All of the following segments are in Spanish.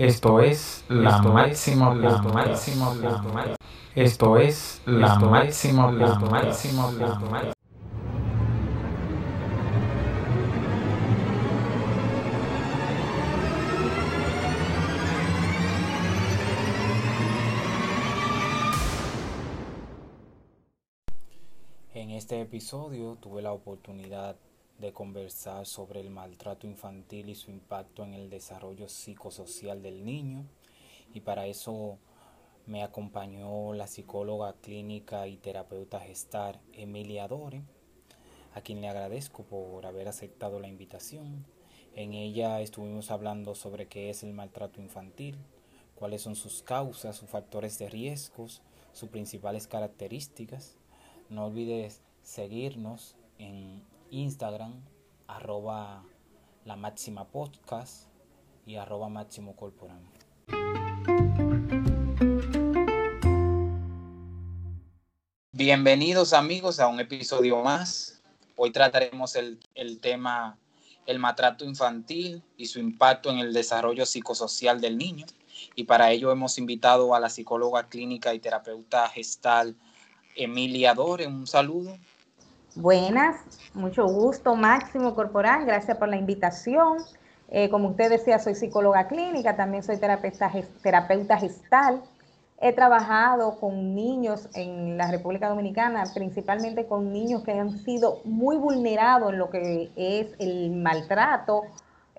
Esto es la máxima, la máxima, la máxima. Esto es la máxima, la máxima, la máxima. En este episodio tuve la oportunidad de conversar sobre el maltrato infantil y su impacto en el desarrollo psicosocial del niño. Y para eso me acompañó la psicóloga clínica y terapeuta gestar Emilia Dore, a quien le agradezco por haber aceptado la invitación. En ella estuvimos hablando sobre qué es el maltrato infantil, cuáles son sus causas, sus factores de riesgos, sus principales características. No olvides seguirnos en Instagram, arroba la máxima podcast y arroba máximo corporal. Bienvenidos amigos a un episodio más. Hoy trataremos el, el tema el maltrato infantil y su impacto en el desarrollo psicosocial del niño. Y para ello hemos invitado a la psicóloga clínica y terapeuta gestal Emilia Dore. Un saludo. Buenas, mucho gusto, Máximo Corporal, gracias por la invitación. Eh, como usted decía, soy psicóloga clínica, también soy terapeuta, gestal. He trabajado con niños en la República Dominicana, principalmente con niños que han sido muy vulnerados en lo que es el maltrato.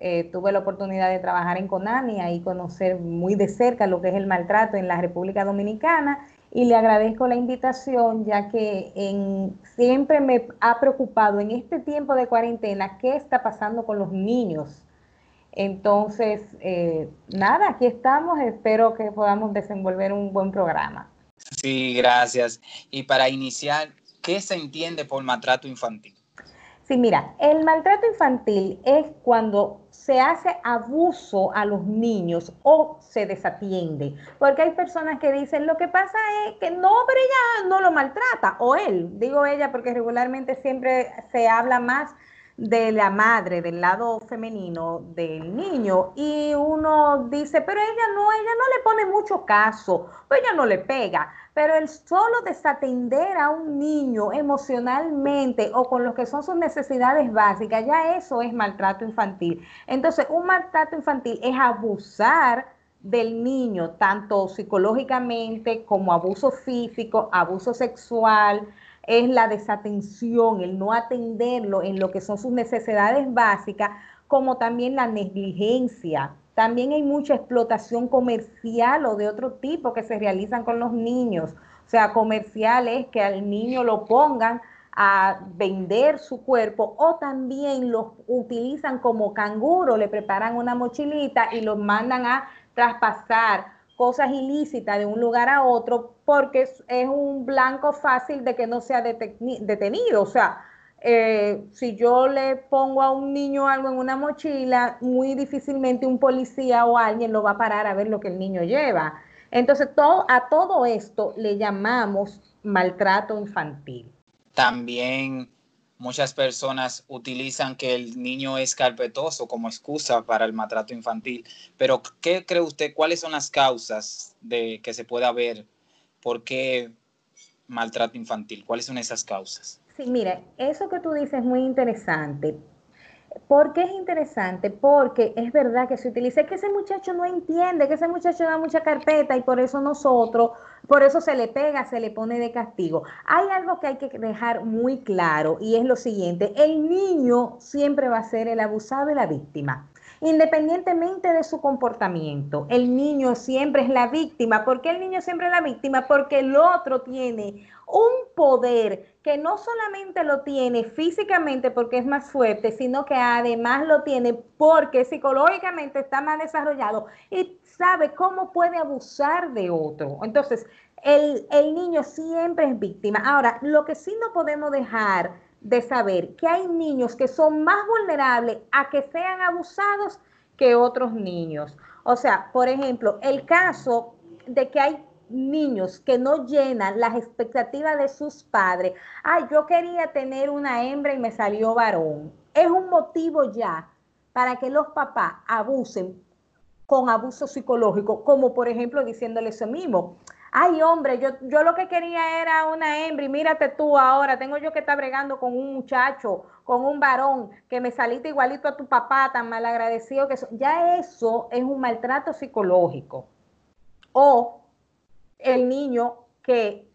Eh, tuve la oportunidad de trabajar en Conania y conocer muy de cerca lo que es el maltrato en la República Dominicana y le agradezco la invitación ya que en, siempre me ha preocupado en este tiempo de cuarentena qué está pasando con los niños. Entonces, eh, nada, aquí estamos, espero que podamos desenvolver un buen programa. Sí, gracias. Y para iniciar, ¿qué se entiende por maltrato infantil? Sí, mira, el maltrato infantil es cuando se hace abuso a los niños o se desatiende. Porque hay personas que dicen, lo que pasa es que no, pero ella no lo maltrata, o él, digo ella porque regularmente siempre se habla más de la madre, del lado femenino del niño, y uno dice, pero ella no, ella no le pone mucho caso, pues ella no le pega. Pero el solo desatender a un niño emocionalmente o con lo que son sus necesidades básicas, ya eso es maltrato infantil. Entonces, un maltrato infantil es abusar del niño, tanto psicológicamente como abuso físico, abuso sexual, es la desatención, el no atenderlo en lo que son sus necesidades básicas, como también la negligencia, también hay mucha explotación comercial o de otro tipo que se realizan con los niños. O sea, comerciales que al niño lo pongan a vender su cuerpo o también los utilizan como canguro, le preparan una mochilita y los mandan a traspasar cosas ilícitas de un lugar a otro porque es, un blanco fácil de que no sea detenido. O sea, eh, si yo le pongo a un niño algo en una mochila, muy difícilmente un policía o alguien lo va a parar a ver lo que el niño lleva. Entonces, a todo esto le llamamos maltrato infantil. También muchas personas utilizan que el niño es carpetoso como excusa para el maltrato infantil. Pero, ¿qué cree usted? ¿Cuáles son las causas de que se pueda ver? ¿Por qué maltrato infantil? ¿Cuáles son esas causas? Sí, mire, eso que tú dices es muy interesante. ¿Por qué es interesante? Porque es verdad que se utiliza, que ese muchacho no entiende, que ese muchacho da mucha carpeta y por eso nosotros, por eso se le pega, se le pone de castigo. Hay algo que hay que dejar muy claro y es lo siguiente, el niño siempre va a ser el abusado y la víctima independientemente de su comportamiento. El niño siempre es la víctima. ¿Por qué el niño siempre es la víctima? Porque el otro tiene un poder que no solamente lo tiene físicamente porque es más fuerte, sino que además lo tiene porque psicológicamente está más desarrollado y sabe cómo puede abusar de otro. Entonces, el, el niño siempre es víctima. Ahora, lo que sí no podemos dejar de saber que hay niños que son más vulnerables a que sean abusados que otros niños. O sea, por ejemplo, el caso de que hay niños que no llenan las expectativas de sus padres. Ay, yo quería tener una hembra y me salió varón. Es un motivo ya para que los papás abusen con abuso psicológico, como por ejemplo diciéndole eso mismo. Ay, hombre, yo, yo lo que quería era una hembra y mírate tú ahora, tengo yo que estar bregando con un muchacho, con un varón, que me saliste igualito a tu papá, tan mal agradecido que eso. Ya eso es un maltrato psicológico. O el niño que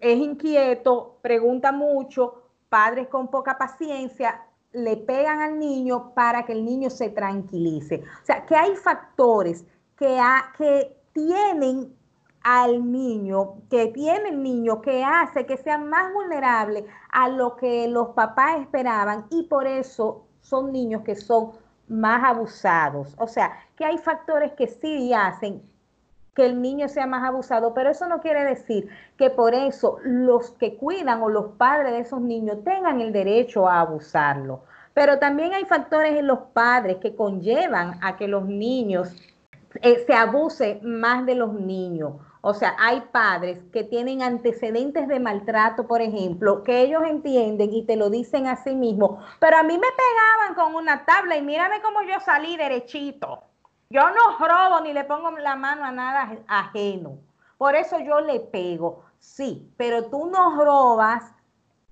es inquieto, pregunta mucho, padres con poca paciencia, le pegan al niño para que el niño se tranquilice. O sea, que hay factores que, que tienen al niño, que tiene el niño, que hace que sea más vulnerable a lo que los papás esperaban y por eso son niños que son más abusados. O sea, que hay factores que sí hacen que el niño sea más abusado, pero eso no quiere decir que por eso los que cuidan o los padres de esos niños tengan el derecho a abusarlo. Pero también hay factores en los padres que conllevan a que los niños eh, se abuse más de los niños. O sea, hay padres que tienen antecedentes de maltrato, por ejemplo, que ellos entienden y te lo dicen a sí mismos, pero a mí me pegaban con una tabla y mírame cómo yo salí derechito. Yo no robo ni le pongo la mano a nada ajeno. Por eso yo le pego. Sí, pero tú no robas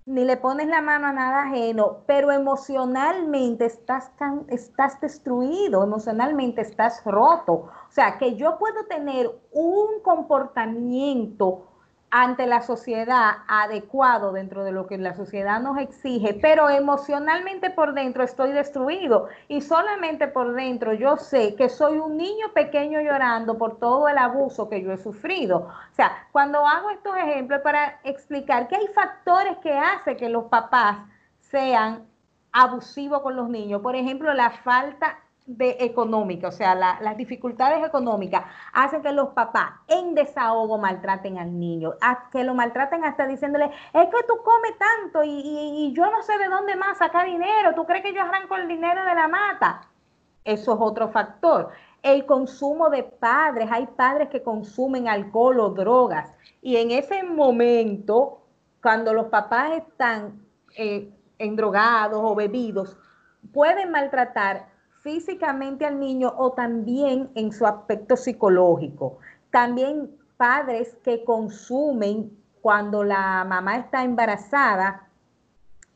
ni le pones la mano a nada ajeno, pero emocionalmente estás, estás destruido, emocionalmente estás roto. O sea, que yo puedo tener un comportamiento ante la sociedad adecuado dentro de lo que la sociedad nos exige, pero emocionalmente por dentro estoy destruido. Y solamente por dentro yo sé que soy un niño pequeño llorando por todo el abuso que yo he sufrido. O sea, cuando hago estos ejemplos para explicar que hay factores que hacen que los papás sean abusivos con los niños, por ejemplo, la falta de económica, o sea, las dificultades económicas hacen que los papás en desahogo maltraten al niño, que lo maltraten hasta diciéndole, es que tú comes tanto y, y, yo no sé de dónde más sacar dinero, tú crees que yo arranco el dinero de la mata. Eso es otro factor. El consumo de padres, hay padres que consumen alcohol o drogas y en ese momento, cuando los papás están eh, endrogados o bebidos, pueden maltratar físicamente al niño o también en su aspecto psicológico. También padres que consumen cuando la mamá está embarazada,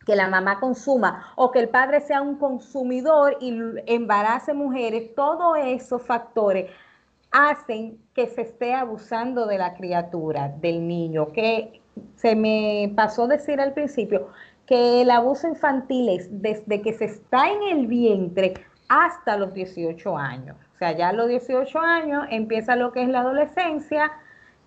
que la mamá consuma o que el padre sea un consumidor y embarace mujeres, todos esos factores hacen que se esté abusando de la criatura, del niño, que se me pasó decir al principio que el abuso infantil es desde que se está en el vientre hasta los 18 años. O sea, ya a los 18 años empieza lo que es la adolescencia,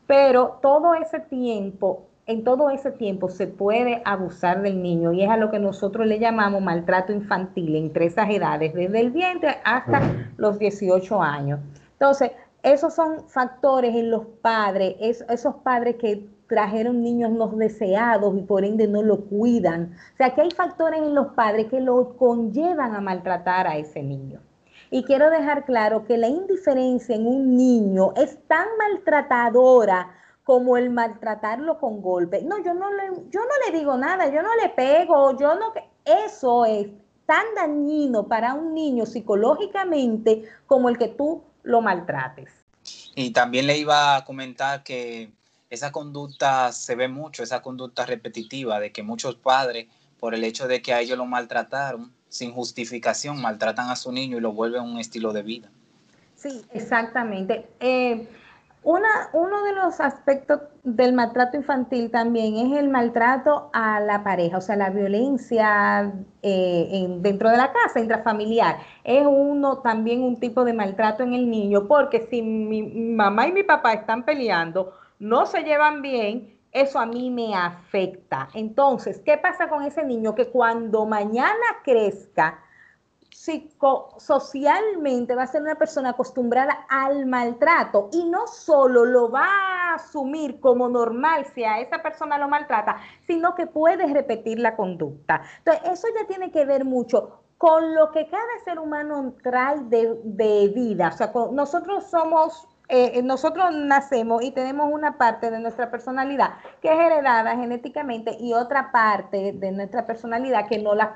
pero todo ese tiempo, en todo ese tiempo se puede abusar del niño y es a lo que nosotros le llamamos maltrato infantil entre esas edades, desde el vientre hasta los 18 años. Entonces, esos son factores en los padres, esos padres que trajeron niños no deseados y por ende no lo cuidan. O sea, que hay factores en los padres que lo conllevan a maltratar a ese niño. Y quiero dejar claro que la indiferencia en un niño es tan maltratadora como el maltratarlo con golpe. No, yo no le, yo no le digo nada, yo no le pego, yo no... Eso es tan dañino para un niño psicológicamente como el que tú lo maltrates. Y también le iba a comentar que esa conducta se ve mucho, esa conducta repetitiva de que muchos padres, por el hecho de que a ellos lo maltrataron, sin justificación, maltratan a su niño y lo vuelven un estilo de vida. Sí, exactamente. Eh, una, uno de los aspectos del maltrato infantil también es el maltrato a la pareja, o sea, la violencia eh, dentro de la casa, intrafamiliar. Es uno también un tipo de maltrato en el niño, porque si mi mamá y mi papá están peleando, no se llevan bien, eso a mí me afecta. Entonces, ¿qué pasa con ese niño? Que cuando mañana crezca, psicosocialmente va a ser una persona acostumbrada al maltrato y no solo lo va a asumir como normal si a esa persona lo maltrata, sino que puede repetir la conducta. Entonces, eso ya tiene que ver mucho con lo que cada ser humano trae de, de vida. O sea, nosotros somos eh, nosotros nacemos y tenemos una parte de nuestra personalidad que es heredada genéticamente y otra parte de nuestra personalidad que no, la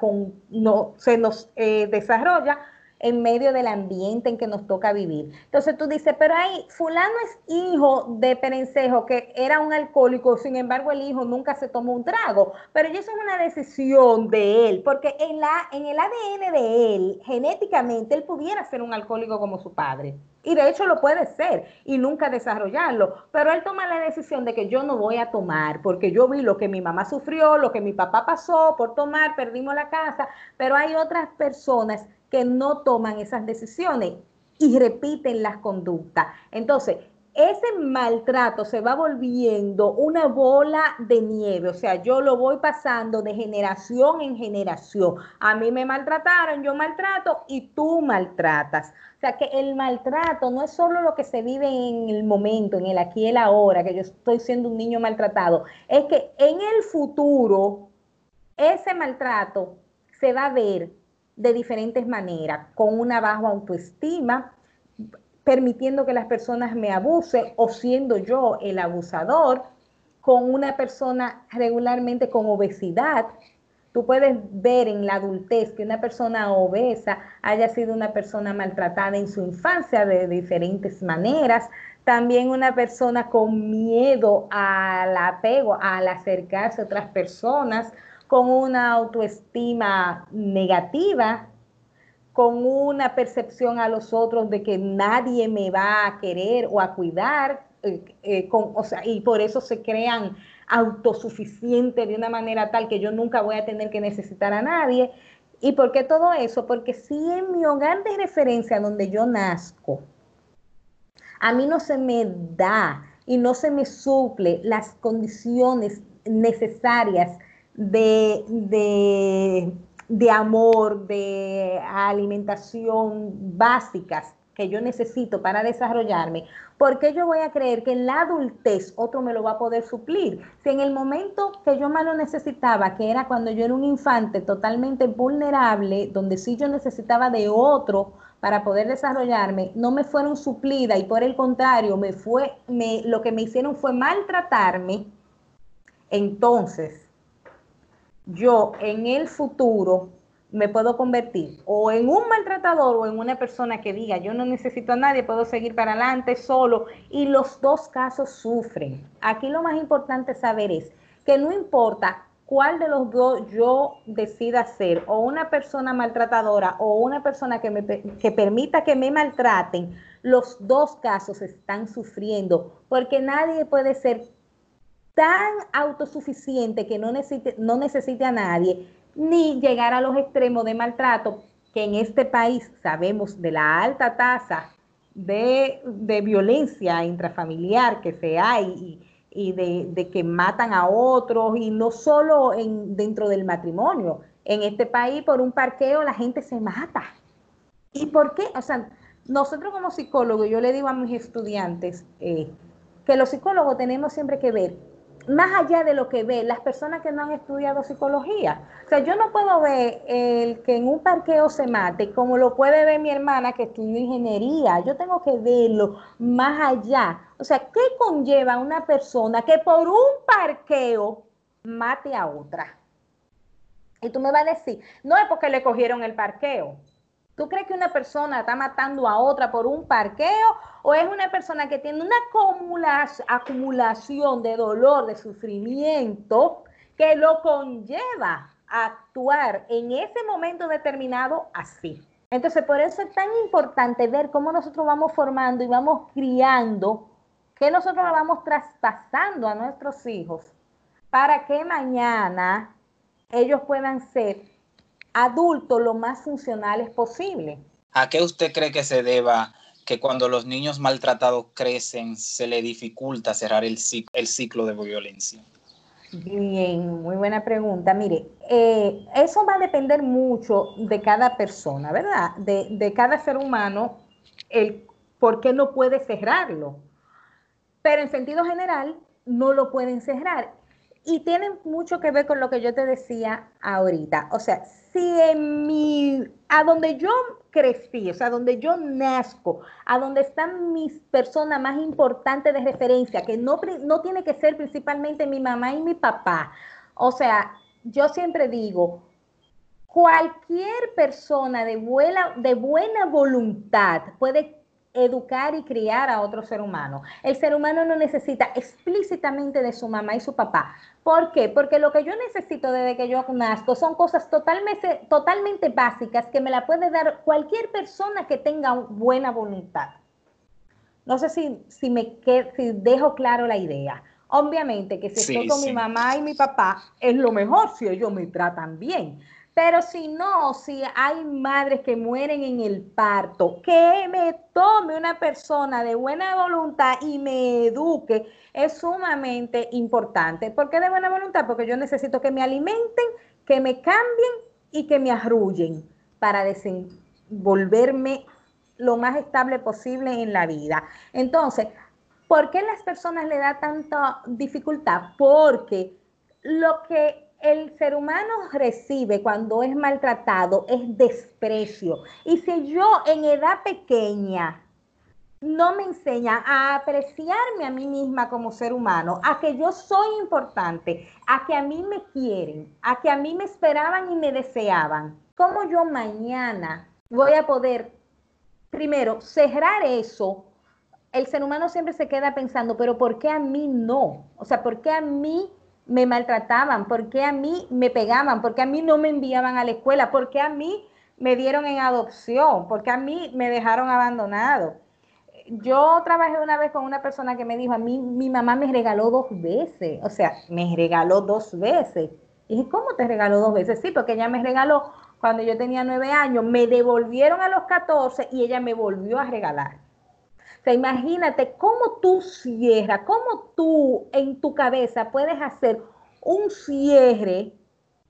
no se nos eh, desarrolla en medio del ambiente en que nos toca vivir. Entonces tú dices, pero ahí, fulano es hijo de Perencejo, que era un alcohólico, sin embargo el hijo nunca se tomó un trago, pero eso es una decisión de él, porque en, la, en el ADN de él, genéticamente, él pudiera ser un alcohólico como su padre. Y de hecho lo puede ser y nunca desarrollarlo. Pero él toma la decisión de que yo no voy a tomar, porque yo vi lo que mi mamá sufrió, lo que mi papá pasó por tomar, perdimos la casa. Pero hay otras personas que no toman esas decisiones y repiten las conductas. Entonces, ese maltrato se va volviendo una bola de nieve, o sea, yo lo voy pasando de generación en generación. A mí me maltrataron, yo maltrato y tú maltratas. O sea, que el maltrato no es solo lo que se vive en el momento, en el aquí y el ahora, que yo estoy siendo un niño maltratado, es que en el futuro ese maltrato se va a ver de diferentes maneras, con una baja autoestima, permitiendo que las personas me abusen o siendo yo el abusador, con una persona regularmente con obesidad. Tú puedes ver en la adultez que una persona obesa haya sido una persona maltratada en su infancia de diferentes maneras. También una persona con miedo al apego, al acercarse a otras personas con una autoestima negativa, con una percepción a los otros de que nadie me va a querer o a cuidar, eh, eh, y por eso se crean autosuficientes de una manera tal que yo nunca voy a tener que necesitar a nadie. ¿Y por qué todo eso? Porque si en mi hogar de referencia donde yo nazco, a mí no se me da y no se me suple las condiciones necesarias de, amor, de alimentación básicas que yo necesito para desarrollarme, ¿por qué yo voy a creer que en la adultez otro me lo va a poder suplir? Si en el momento que yo más lo necesitaba, que era cuando yo era un infante totalmente vulnerable, donde sí yo necesitaba de otro para poder desarrollarme, no me fueron suplida y por el contrario, me fue, me, lo que me hicieron fue maltratarme, entonces yo en el futuro me puedo convertir o en un maltratador o en una persona que diga yo no necesito a nadie, puedo seguir para adelante solo y los dos casos sufren. Aquí lo más importante saber es que no importa cuál de los dos yo decida ser o una persona maltratadora o una persona que, me, que permita que me maltraten, los dos casos están sufriendo porque nadie puede ser tan autosuficiente que no necesite, no necesite a nadie, ni llegar a los extremos de maltrato, que en este país sabemos de la alta tasa de, violencia intrafamiliar que se hay y, de, que matan a otros, y no solo en, dentro del matrimonio. En este país, por un parqueo, la gente se mata. ¿Y por qué? O sea, nosotros como psicólogos, yo le digo a mis estudiantes eh, que los psicólogos tenemos siempre que ver más allá de lo que ve las personas que no han estudiado psicología. O sea, yo no puedo ver el que en un parqueo se mate como lo puede ver mi hermana que estudió ingeniería. Yo tengo que verlo más allá. O sea, ¿qué conlleva una persona que por un parqueo mate a otra? Y tú me vas a decir, no es porque le cogieron el parqueo. ¿Tú crees que una persona está matando a otra por un parqueo o es una persona que tiene una acumulación de dolor, de sufrimiento que lo conlleva a actuar en ese momento determinado así? Entonces, por eso es tan importante ver cómo nosotros vamos formando y vamos criando, que nosotros vamos traspasando a nuestros hijos para que mañana ellos puedan ser adultos lo más funcionales posible. ¿A qué usted cree que se deba que cuando los niños maltratados crecen se le dificulta cerrar el ciclo, el ciclo de violencia? Bien, muy buena pregunta. Mire, eh, eso va a depender mucho de cada persona, ¿verdad? De, de cada ser humano, el por qué no puede cerrarlo. Pero en sentido general, no lo pueden cerrar. Y tiene mucho que ver con lo que yo te decía ahorita. O sea, si en mi, a donde yo crecí, o sea, donde yo nazco, a donde están mis personas más importantes de referencia, que no, no tiene que ser principalmente mi mamá y mi papá. O sea, yo siempre digo, cualquier persona de buena, de buena voluntad puede educar y criar a otro ser humano. El ser humano no necesita explícitamente de su mamá y su papá. ¿Por qué? Porque lo que yo necesito desde que yo nazco son cosas totalmente, totalmente básicas que me la puede dar cualquier persona que tenga buena voluntad. No sé si, si me si dejo claro la idea. Obviamente que si estoy con mi mamá y mi papá, es lo mejor si ellos me tratan bien. Pero si no, si hay madres que mueren en el parto, que me tome una persona de buena voluntad y me eduque es sumamente importante. ¿Por qué de buena voluntad? Porque yo necesito que me alimenten, que me cambien y que me arrullen para desenvolverme lo más estable posible en la vida. Entonces, ¿por qué las personas le da tanta dificultad? Porque lo que el ser humano recibe cuando es maltratado es desprecio. Y si yo en edad pequeña no me enseña a apreciarme a mí misma como ser humano, a que yo soy importante, a que a mí me quieren, a que a mí me esperaban y me deseaban, ¿cómo yo mañana voy a poder, primero, cerrar eso? El ser humano siempre se queda pensando, pero ¿por qué a mí no? O sea, ¿por qué a mí me maltrataban? ¿Por qué a mí me pegaban? ¿Por qué a mí no me enviaban a la escuela? ¿Por qué a mí me dieron en adopción? ¿Por qué a mí me dejaron abandonado? Yo trabajé una vez con una persona que me dijo, a mí mi mamá me regaló dos veces, o sea, me regaló dos veces. Y dije, ¿cómo te regaló dos veces? Sí, porque ella me regaló cuando yo tenía nueve años, me devolvieron a los catorce y ella me volvió a regalar imagínate cómo tú cierras, cómo tú en tu cabeza puedes hacer un cierre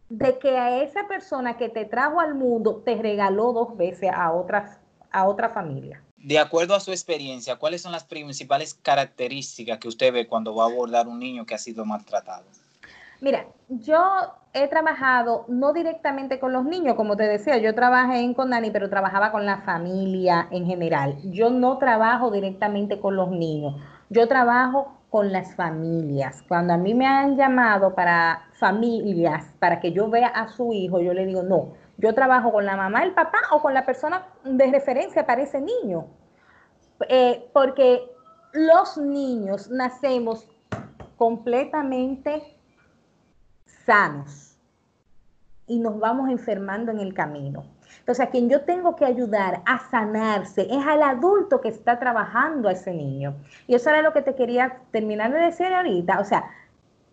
de que a esa persona que te trajo al mundo te regaló dos veces a otras a otra familia. De acuerdo a su experiencia, ¿cuáles son las principales características que usted ve cuando va a abordar un niño que ha sido maltratado? Mira, yo he trabajado no directamente con los niños, como te decía, yo trabajé en Condani, pero trabajaba con la familia en general. Yo no trabajo directamente con los niños, yo trabajo con las familias. Cuando a mí me han llamado para familias, para que yo vea a su hijo, yo le digo, no, yo trabajo con la mamá, el papá o con la persona de referencia para ese niño. Eh, porque los niños nacemos completamente sanos y nos vamos enfermando en el camino. Entonces, a quien yo tengo que ayudar a sanarse es al adulto que está trabajando a ese niño. Y eso era lo que te quería terminar de decir ahorita. O sea,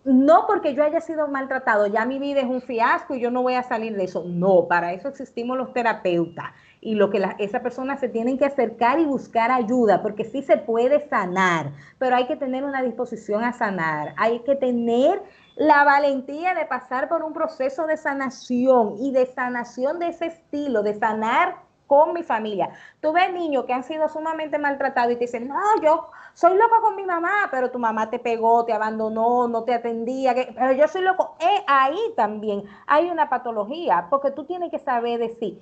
no porque yo haya sido maltratado, ya mi vida es un fiasco y yo no voy a salir de eso. No, para eso existimos los terapeutas y lo que la, esa persona se tienen que acercar y buscar ayuda, porque sí se puede sanar, pero hay que tener una disposición a sanar, hay que tener la valentía de pasar por un proceso de sanación y de sanación de ese estilo, de sanar con mi familia. Tú ves niños que han sido sumamente maltratados y te dicen, no, yo soy loco con mi mamá, pero tu mamá te pegó, te abandonó, no te atendía, pero yo soy loco. Eh, ahí también hay una patología, porque tú tienes que saber decir,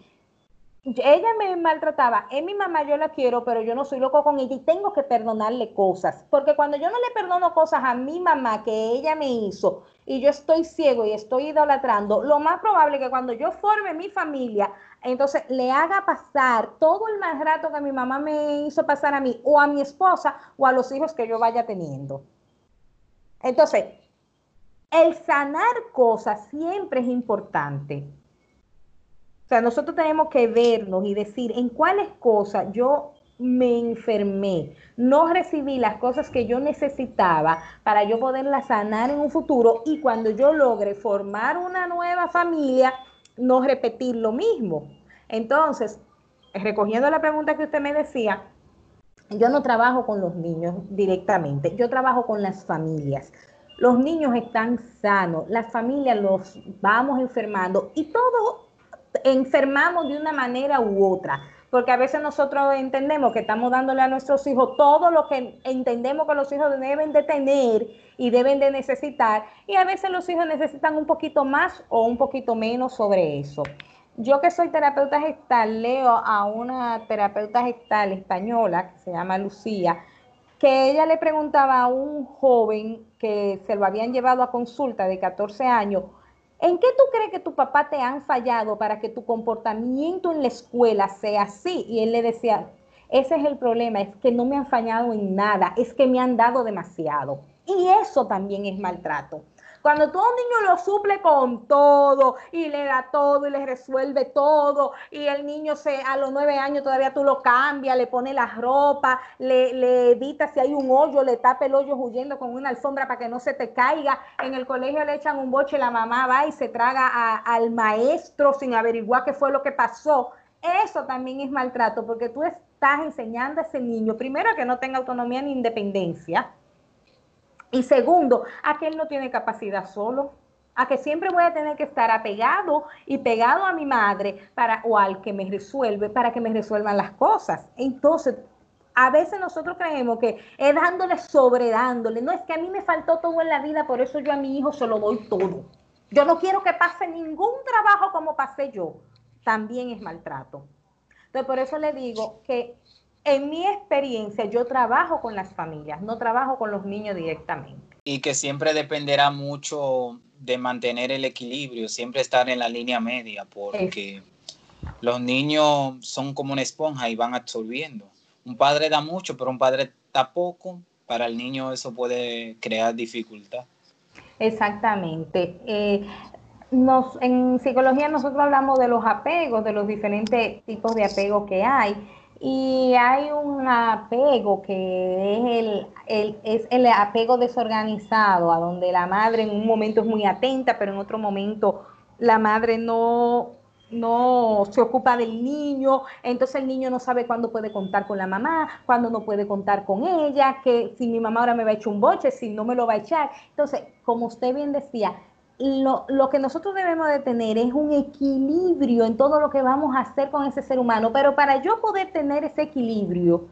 ella me maltrataba, es mi mamá, yo la quiero, pero yo no soy loco con ella y tengo que perdonarle cosas, porque cuando yo no le perdono cosas a mi mamá que ella me hizo y yo estoy ciego y estoy idolatrando, lo más probable es que cuando yo forme mi familia, entonces le haga pasar todo el mal rato que mi mamá me hizo pasar a mí o a mi esposa o a los hijos que yo vaya teniendo. Entonces, el sanar cosas siempre es importante sea, nosotros tenemos que vernos y decir en cuáles cosas yo me enfermé, no recibí las cosas que yo necesitaba para yo poderlas sanar en un futuro y cuando yo logre formar una nueva familia, no repetir lo mismo. Entonces, recogiendo la pregunta que usted me decía, yo no trabajo con los niños directamente, yo trabajo con las familias. Los niños están sanos, las familias los vamos enfermando y todo enfermamos de una manera u otra, porque a veces nosotros entendemos que estamos dándole a nuestros hijos todo lo que entendemos que los hijos deben de tener y deben de necesitar, y a veces los hijos necesitan un poquito más o un poquito menos sobre eso. Yo que soy terapeuta gestal, leo a una terapeuta gestal española que se llama Lucía, que ella le preguntaba a un joven que se lo habían llevado a consulta de 14 años, ¿En qué tú crees que tu papá te han fallado para que tu comportamiento en la escuela sea así? Y él le decía, ese es el problema, es que no me han fallado en nada, es que me han dado demasiado. Y eso también es maltrato. Cuando tú a un niño lo suple con todo y le da todo y le resuelve todo y el niño se a los nueve años todavía tú lo cambias, le pone la ropa, le, le evita si hay un hoyo, le tapa el hoyo huyendo con una alfombra para que no se te caiga. En el colegio le echan un boche, la mamá va y se traga al maestro sin averiguar qué fue lo que pasó. Eso también es maltrato porque tú estás enseñando a ese niño, primero, que no tenga autonomía ni independencia y segundo, a que él no tiene capacidad solo, a que siempre voy a tener que estar apegado y pegado a mi madre para, o al que me resuelve para que me resuelvan las cosas. Entonces, a veces nosotros creemos que es dándole sobre dándole. No es que a mí me faltó todo en la vida, por eso yo a mi hijo se lo doy todo. Yo no quiero que pase ningún trabajo como pasé yo. También es maltrato. Entonces, por eso le digo que en mi experiencia, yo trabajo con las familias, no trabajo con los niños directamente. Y que siempre dependerá mucho de mantener el equilibrio, siempre estar en la línea media, porque los niños son como una esponja y van absorbiendo. Un padre da mucho, pero un padre da poco. Para el niño eso puede crear dificultad. Exactamente. Eh, nos, en psicología nosotros hablamos de los apegos, de los diferentes tipos de apegos que hay y hay un apego que es el, el, es el apego desorganizado, a donde la madre en un momento es muy atenta, pero en otro momento la madre no, no se ocupa del niño, entonces el niño no sabe cuándo puede contar con la mamá, cuándo no puede contar con ella, que si mi mamá ahora me va a echar un boche, si no me lo va a echar. Entonces, como usted bien decía, lo, lo, que nosotros debemos de tener es un equilibrio en todo lo que vamos a hacer con ese ser humano, pero para yo poder tener ese equilibrio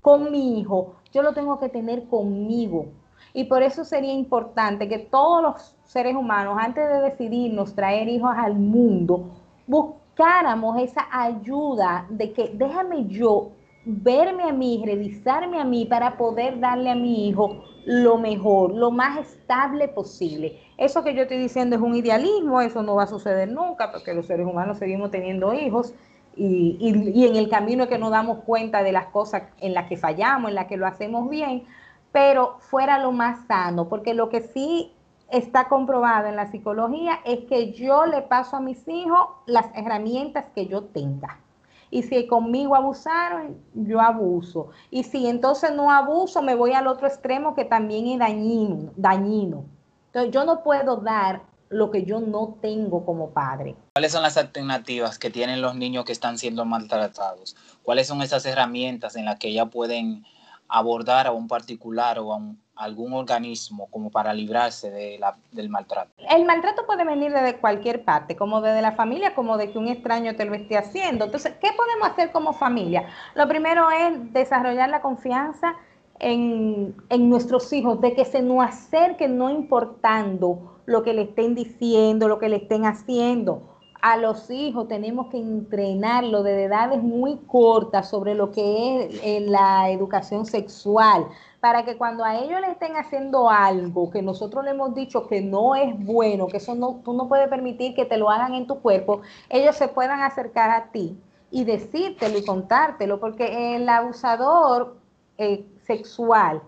con mi hijo, yo lo tengo que tener conmigo. Y por eso sería importante que todos los seres humanos, antes de decidirnos traer hijos al mundo, buscáramos esa ayuda de que déjame yo verme a mí, revisarme a mí para poder darle a mi hijo lo mejor, lo más estable posible. Eso que yo estoy diciendo es un idealismo, eso no va a suceder nunca porque los seres humanos seguimos teniendo hijos y, y, en el camino es que nos damos cuenta de las cosas en las que fallamos, en las que lo hacemos bien, pero fuera lo más sano, porque lo que sí está comprobado en la psicología es que yo le paso a mis hijos las herramientas que yo tenga. Y si conmigo abusaron, yo abuso. Y si entonces no abuso, me voy al otro extremo que también es dañino. dañino. Entonces yo no puedo dar lo que yo no tengo como padre. ¿Cuáles son las alternativas que tienen los niños que están siendo maltratados? ¿Cuáles son esas herramientas en las que ya pueden abordar a un particular o a un, algún organismo como para librarse de la, del maltrato? El maltrato puede venir desde cualquier parte, como desde la familia, como de que un extraño te lo esté haciendo. Entonces, ¿qué podemos hacer como familia? Lo primero es desarrollar la confianza en, en nuestros hijos, de que se nos acerquen no importando lo que le estén diciendo, lo que le estén haciendo a los hijos tenemos que entrenarlo desde edades muy cortas sobre lo que es eh, la educación sexual, para que cuando a ellos le estén haciendo algo que nosotros le hemos dicho que no es bueno, que eso no, tú no puedes permitir que te lo hagan en tu cuerpo, ellos se puedan acercar a ti y decírtelo y contártelo, porque el abusador eh, sexual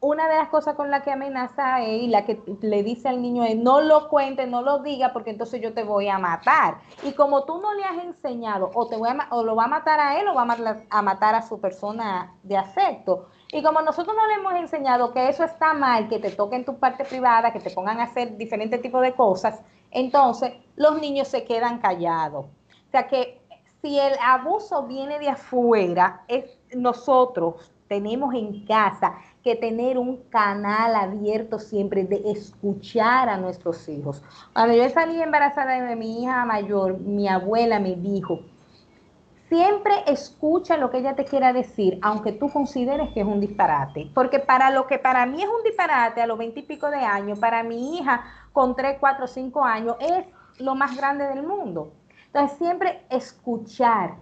una de las cosas con la que amenaza y la que le dice al niño es no lo cuente, no lo diga, porque entonces yo te voy a matar. Y como tú no le has enseñado, o, te voy a, o lo va a matar a él o va a matar a su persona de afecto. Y como nosotros no le hemos enseñado que eso está mal, que te toquen tu parte privada, que te pongan a hacer diferentes tipos de cosas, entonces los niños se quedan callados. O sea que si el abuso viene de afuera, es nosotros tenemos en casa que tener un canal abierto siempre de escuchar a nuestros hijos. Cuando yo salí embarazada de mi hija mayor, mi abuela me dijo, siempre escucha lo que ella te quiera decir, aunque tú consideres que es un disparate. Porque para lo que para mí es un disparate a los veintipico de años, para mi hija con tres, cuatro, cinco años es lo más grande del mundo. Entonces siempre escuchar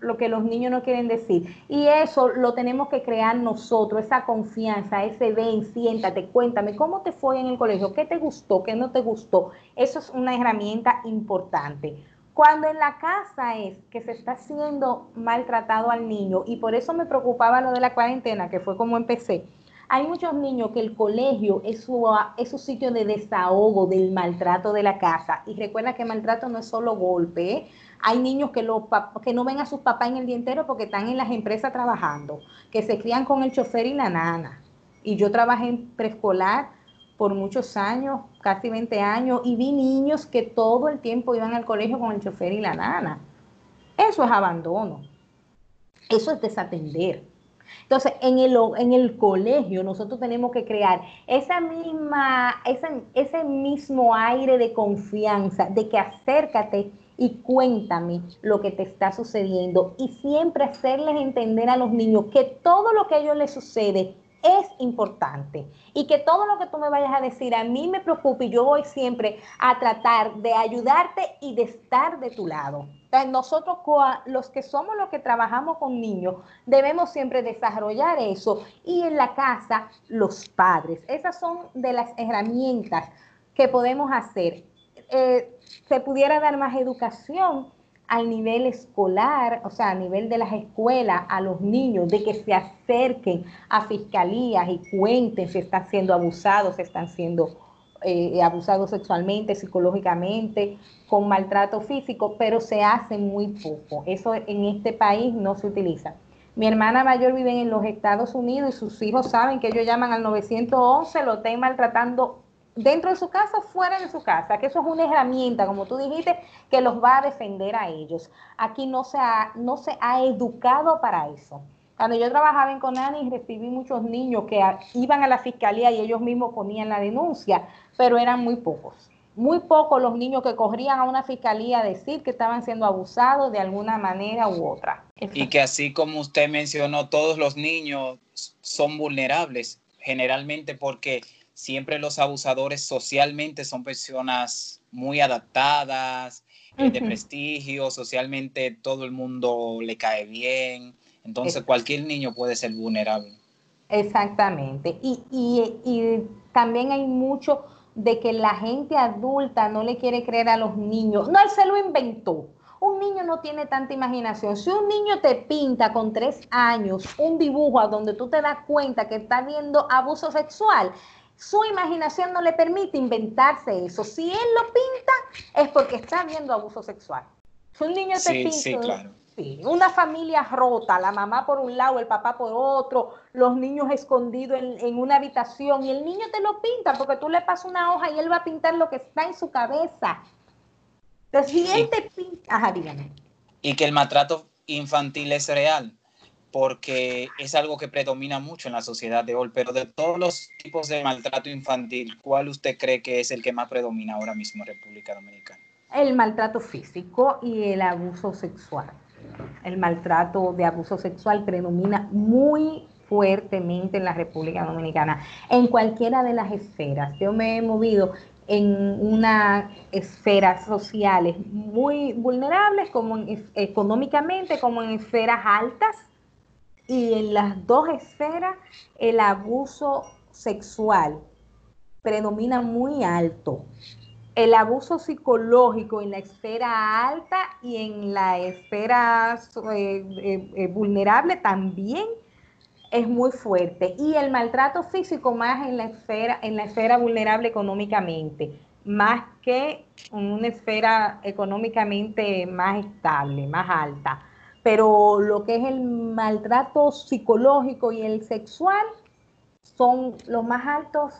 lo que los niños no quieren decir. Y eso lo tenemos que crear nosotros, esa confianza, ese ven, siéntate, cuéntame, ¿cómo te fue en el colegio? ¿Qué te gustó? ¿Qué no te gustó? Eso es una herramienta importante. Cuando en la casa es que se está siendo maltratado al niño, y por eso me preocupaba lo de la cuarentena, que fue como empecé, hay muchos niños que el colegio es su, es su sitio de desahogo del maltrato de la casa. Y recuerda que maltrato no es solo golpe. ¿eh? Hay niños que, lo, que no ven a sus papás en el día entero porque están en las empresas trabajando, que se crían con el chofer y la nana. Y yo trabajé en preescolar por muchos años, casi 20 años, y vi niños que todo el tiempo iban al colegio con el chofer y la nana. Eso es abandono. Eso es desatender. Entonces, en el, en el colegio nosotros tenemos que crear esa misma, ese, ese mismo aire de confianza, de que acércate y cuéntame lo que te está sucediendo y siempre hacerles entender a los niños que todo lo que a ellos les sucede es importante y que todo lo que tú me vayas a decir a mí me preocupa y yo voy siempre a tratar de ayudarte y de estar de tu lado. nosotros los que somos los que trabajamos con niños debemos siempre desarrollar eso y en la casa los padres. Esas son de las herramientas que podemos hacer. Eh, se pudiera dar más educación al nivel escolar, o sea, a nivel de las escuelas, a los niños, de que se acerquen a fiscalías y cuenten si están siendo abusados, si están siendo eh, abusados sexualmente, psicológicamente, con maltrato físico, pero se hace muy poco. Eso en este país no se utiliza. Mi hermana mayor vive en los Estados Unidos y sus hijos saben que ellos llaman al 911, lo estén maltratando dentro de su casa, fuera de su casa, que eso es una herramienta, como tú dijiste, que los va a defender a ellos. Aquí no se ha, no se ha educado para eso. Cuando yo trabajaba en Conani, recibí muchos niños que iban a la fiscalía y ellos mismos ponían la denuncia, pero eran muy pocos. Muy pocos los niños que corrían a una fiscalía a decir que estaban siendo abusados de alguna manera u otra. Y que así como usted mencionó, todos los niños son vulnerables, generalmente porque siempre los abusadores socialmente son personas muy adaptadas, eh, de prestigio, socialmente todo el mundo le cae bien, entonces cualquier niño puede ser vulnerable. Exactamente, y, y también hay mucho de que la gente adulta no le quiere creer a los niños, no, él se lo inventó. Un niño no tiene tanta imaginación. Si un niño te pinta con tres años un dibujo a donde tú te das cuenta que está viendo abuso sexual, su imaginación no le permite inventarse eso. Si él lo pinta, es porque está viendo abuso sexual. Si un niño te pinta una familia rota, la mamá por un lado, el papá por otro, los niños escondidos en, una habitación, y el niño te lo pinta porque tú le pasas una hoja y él va a pintar lo que está en su cabeza. Entonces, si él te pinta, ajá, dígame. Y que el maltrato infantil es real porque es algo que predomina mucho en la sociedad de hoy, pero de todos los tipos de maltrato infantil, ¿cuál usted cree que es el que más predomina ahora mismo en República Dominicana? El maltrato físico y el abuso sexual. El maltrato de abuso sexual predomina muy fuertemente en la República Dominicana, en cualquiera de las esferas. Yo me he movido en unas esferas sociales muy vulnerables, como económicamente, como en esferas altas, y en las dos esferas el abuso sexual predomina muy alto. El abuso psicológico en la esfera alta y en la esfera eh, eh, eh, vulnerable también es muy fuerte. Y el maltrato físico más en la esfera, en la esfera vulnerable económicamente, más que en una esfera económicamente más estable, más alta pero lo que es el maltrato psicológico y el sexual son los más altos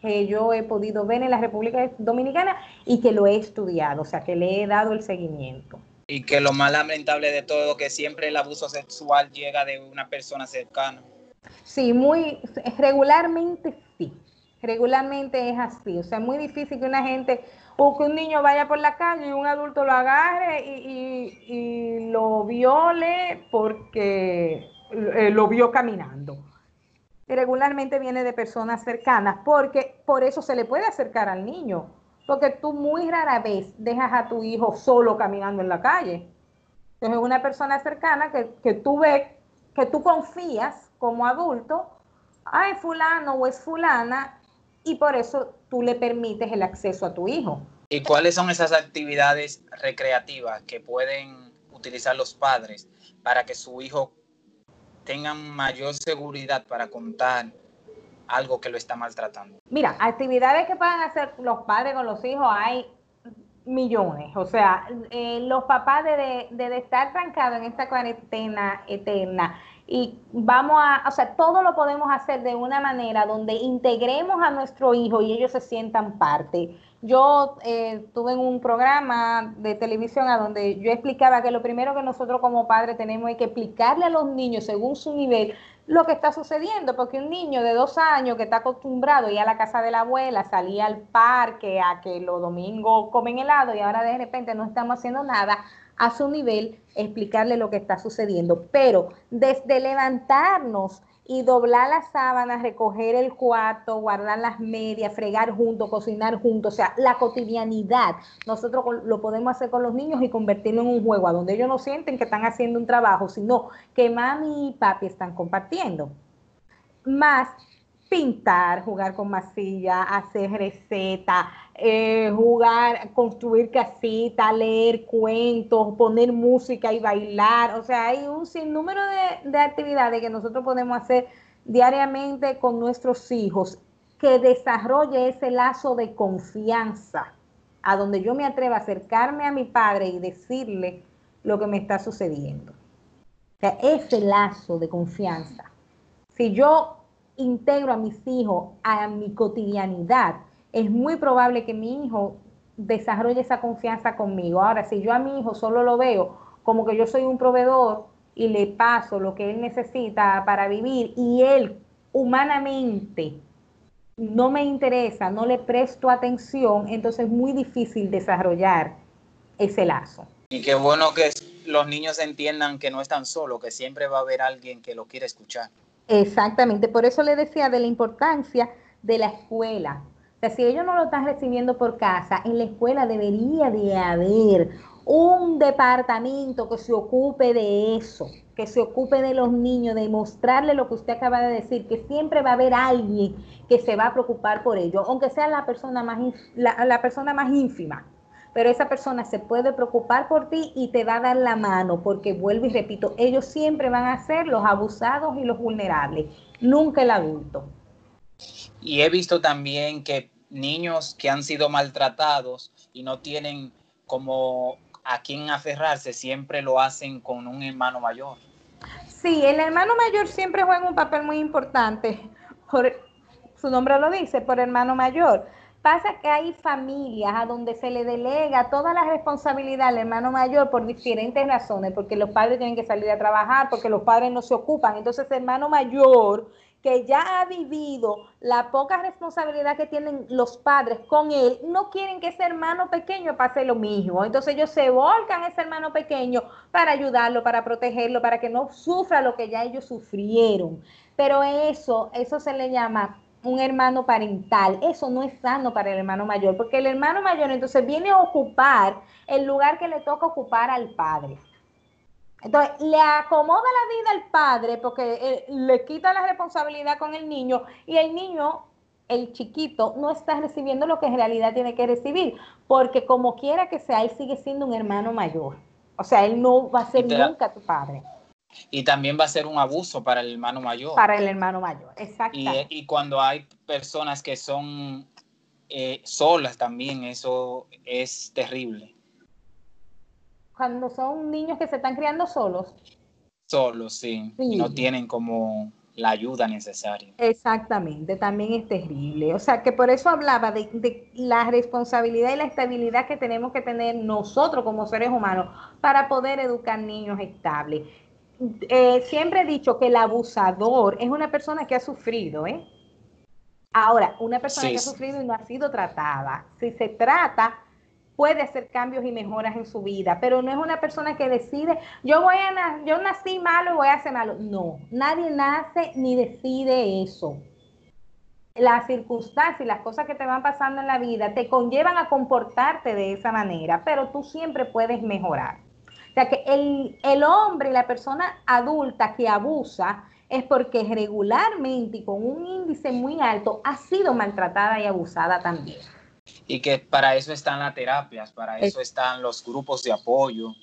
que yo he podido ver en la República Dominicana y que lo he estudiado, o sea, que le he dado el seguimiento. Y que lo más lamentable de todo, que siempre el abuso sexual llega de una persona cercana. Sí, muy regularmente sí, regularmente es así, o sea, es muy difícil que una gente o que un niño vaya por la calle y un adulto lo agarre y, lo viole porque eh, lo vio caminando. Regularmente viene de personas cercanas porque por eso se le puede acercar al niño, porque tú muy rara vez dejas a tu hijo solo caminando en la calle. Entonces, una persona cercana que, que tú ves, que tú confías como adulto, ay, fulano o es fulana, y por eso tú le permites el acceso a tu hijo. ¿Y cuáles son esas actividades recreativas que pueden utilizar los padres para que su hijo tenga mayor seguridad para contar algo que lo está maltratando? Mira, actividades que puedan hacer los padres con los hijos hay millones. O sea, eh, los papás de, de, estar trancados en esta cuarentena eterna y vamos a, o sea, todo lo podemos hacer de una manera donde integremos a nuestro hijo y ellos se sientan parte. Yo eh, tuve un programa de televisión a donde yo explicaba que lo primero que nosotros como padres tenemos es que explicarle a los niños según su nivel lo que está sucediendo, porque un niño de dos años que está acostumbrado a ir a la casa de la abuela, salía al parque, a que los domingos comen helado y ahora de repente no estamos haciendo nada, a su nivel, explicarle lo que está sucediendo. Pero desde levantarnos y doblar las sábanas, recoger el cuarto, guardar las medias, fregar juntos, cocinar juntos, o sea, la cotidianidad, nosotros lo podemos hacer con los niños y convertirlo en un juego, a donde ellos no sienten que están haciendo un trabajo, sino que mami y papi están compartiendo. Más pintar, jugar con masilla, hacer recetas, eh, jugar, construir casitas, leer cuentos, poner música y bailar. O sea, hay un sinnúmero de, de actividades que nosotros podemos hacer diariamente con nuestros hijos que desarrolle ese lazo de confianza, a donde yo me atrevo a acercarme a mi padre y decirle lo que me está sucediendo. O ese lazo de confianza. Si yo integro a mis hijos a mi cotidianidad, es muy probable que mi hijo desarrolle esa confianza conmigo. Ahora, si yo a mi hijo solo lo veo como que yo soy un proveedor y le paso lo que él necesita para vivir y él humanamente no me interesa, no le presto atención, entonces es muy difícil desarrollar ese lazo. Y qué bueno que los niños entiendan que no están solos, que siempre va a haber alguien que lo quiere escuchar. Exactamente, por eso le decía de la importancia de la escuela. O sea, si ellos no lo están recibiendo por casa, en la escuela debería de haber un departamento que se ocupe de eso, que se ocupe de los niños, de mostrarle lo que usted acaba de decir, que siempre va a haber alguien que se va a preocupar por ellos, aunque sea la persona más, la, la persona más ínfima pero esa persona se puede preocupar por ti y te va a dar la mano, porque vuelvo y repito, ellos siempre van a ser los abusados y los vulnerables, nunca el adulto. Y he visto también que niños que han sido maltratados y no tienen como a quién aferrarse, siempre lo hacen con un hermano mayor. Sí, el hermano mayor siempre juega un papel muy importante, por, su nombre lo dice, por hermano mayor Pasa que hay familias a donde se le delega toda la responsabilidad al hermano mayor por diferentes razones, porque los padres tienen que salir a trabajar, porque los padres no se ocupan. Entonces, el hermano mayor que ya ha vivido la poca responsabilidad que tienen los padres con él, no quieren que ese hermano pequeño pase lo mismo. Entonces ellos se volcan a ese hermano pequeño para ayudarlo, para protegerlo, para que no sufra lo que ya ellos sufrieron. Pero eso, eso se le llama un hermano parental. Eso no es sano para el hermano mayor, porque el hermano mayor entonces viene a ocupar el lugar que le toca ocupar al padre. Entonces, le acomoda la vida al padre porque eh, le quita la responsabilidad con el niño y el niño, el chiquito, no está recibiendo lo que en realidad tiene que recibir, porque como quiera que sea, él sigue siendo un hermano mayor. O sea, él no va a ser nunca tu padre. Y también va a ser un abuso para el hermano mayor. Para el hermano mayor, exacto. Y, cuando hay personas que son eh, solas también, eso es terrible. Cuando son niños que se están criando solos. Solos, sí. Y no tienen como la ayuda necesaria. Exactamente, también es terrible. O sea, que por eso hablaba de, de, la responsabilidad y la estabilidad que tenemos que tener nosotros como seres humanos para poder educar niños estables. Eh, siempre he dicho que el abusador es una persona que ha sufrido, ¿eh? Ahora, una persona que ha sufrido y no ha sido tratada, si se trata, puede hacer cambios y mejoras en su vida, pero no es una persona que decide, yo voy a yo nací malo y voy a hacer malo. No, nadie nace ni decide eso. Las circunstancias y las cosas que te van pasando en la vida te conllevan a comportarte de esa manera, pero tú siempre puedes mejorar. Sea que el, el hombre y la persona adulta que abusa es porque regularmente y con un índice muy alto ha sido maltratada y abusada también. Y que para eso están las terapias, para eso están los grupos de apoyo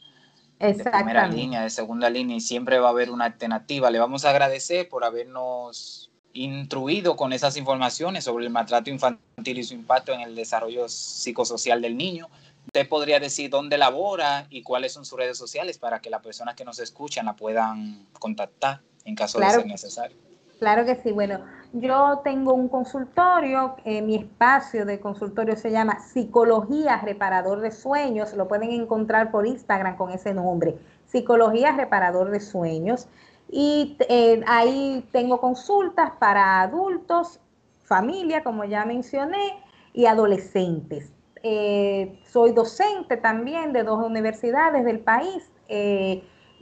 de primera línea, de segunda línea, y siempre va a haber una alternativa. Le vamos a agradecer por habernos instruido con esas informaciones sobre el maltrato infantil y su impacto en el desarrollo psicosocial del niño. Usted podría decir dónde labora y cuáles son sus redes sociales para que las personas que nos escuchan la puedan contactar en caso de ser necesario. Claro que sí. Bueno, yo tengo un consultorio, eh, mi espacio de consultorio se llama Psicología Reparador de Sueños, lo pueden encontrar por Instagram con ese nombre, Psicología Reparador de Sueños. Y eh, ahí tengo consultas para adultos, familia, como ya mencioné, y adolescentes. Eh, soy docente también de dos universidades del país.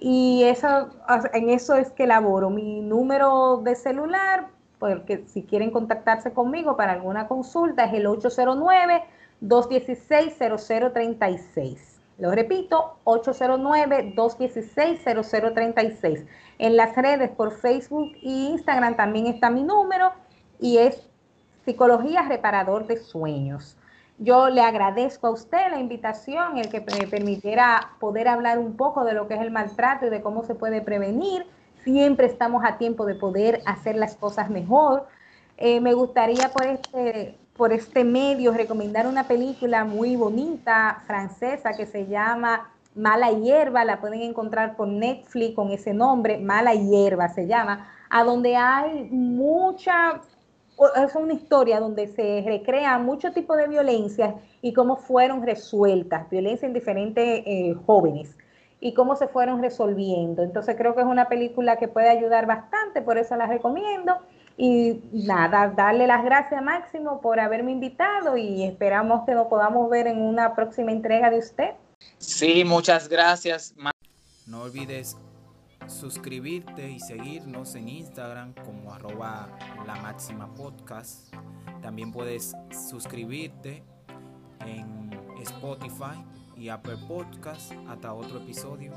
Y eso, en eso es que laboro. Mi número de celular, porque si quieren contactarse conmigo para alguna consulta, es el 809-216-0036. Lo repito, 809-216-0036. En las redes por Facebook e Instagram también está mi número y es Psicología Reparador de Sueños. Yo le agradezco a usted la invitación, el que me permitiera poder hablar un poco de lo que es el maltrato y de cómo se puede prevenir. Siempre estamos a tiempo de poder hacer las cosas mejor. Eh, me gustaría por este, por este medio recomendar una película muy bonita francesa que se llama Mala Hierba, la pueden encontrar por Netflix con ese nombre, Mala Hierba se llama, a donde hay mucha es una historia donde se recrea mucho tipo de violencia y cómo fueron resueltas, violencia en diferentes eh, jóvenes y cómo se fueron resolviendo. Entonces creo que es una película que puede ayudar bastante, por eso la recomiendo. Y nada, darle las gracias Máximo por haberme invitado y esperamos que nos podamos ver en una próxima entrega de usted. Sí, muchas gracias. No olvides suscribirte y seguirnos en Instagram como arroba la máxima podcast. También puedes suscribirte en Spotify y Apple Podcast hasta otro episodio.